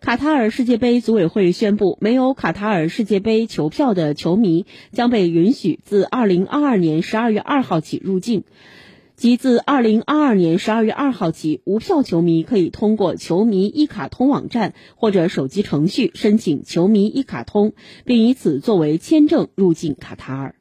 卡塔尔世界杯组委会宣布，没有卡塔尔世界杯球票的球迷将被允许自2022年12月2号起入境，即自2022年12月2号起，无票球迷可以通过球迷一卡通网站或者手机程序申请球迷一卡通，并以此作为签证入境卡塔尔。